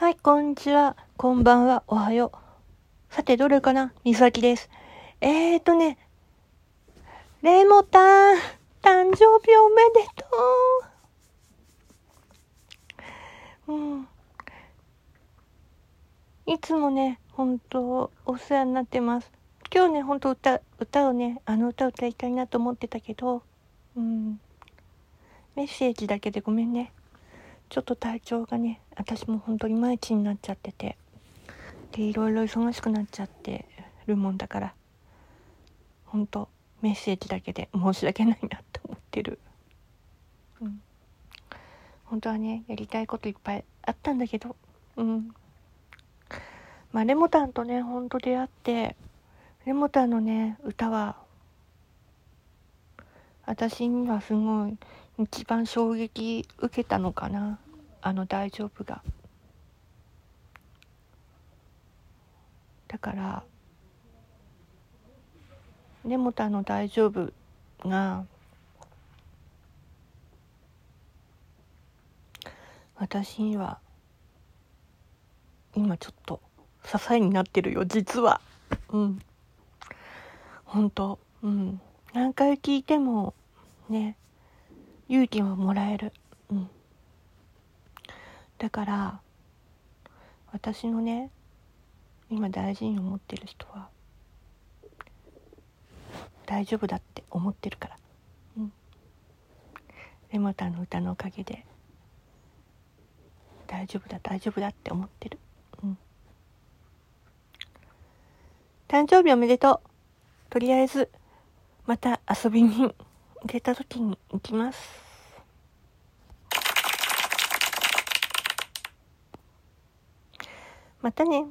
はいこんにちは、こんばんは、おはよう。さて、どれかな？みさきです。えーとね、レモタン、誕生日おめでとう。うん。いつもね、本当お世話になってます。今日ね、本当歌、歌をね、あの歌を歌いたいなと思ってたけど、うん。メッセージだけでごめんね。ちょっと体調がね、私も本当に毎日になっちゃってて、で、いろいろ忙しくなっちゃってるもんだから、本当メッセージだけで申し訳ないなって思ってる。うん。本当はね、やりたいこといっぱいあったんだけど、うん。まあ、レモタンとね、ほんと出会って、レモタンのね、歌は、私にはすごい一番衝撃受けたのかな？あの大丈夫が。だから、レモタンの大丈夫が、私には、今ちょっと支えになってるよ、実は。うん。本当うん。何回聞いても、ね、勇気はもらえる。うん。だから、私のね、今大事に思ってる人は、大丈夫だって思ってるから。うん。レモタンの歌のおかげで、大丈夫だ、大丈夫だって思ってる。うん。誕生日おめでとう。とりあえず、また遊びに行けた時に行きます。またね。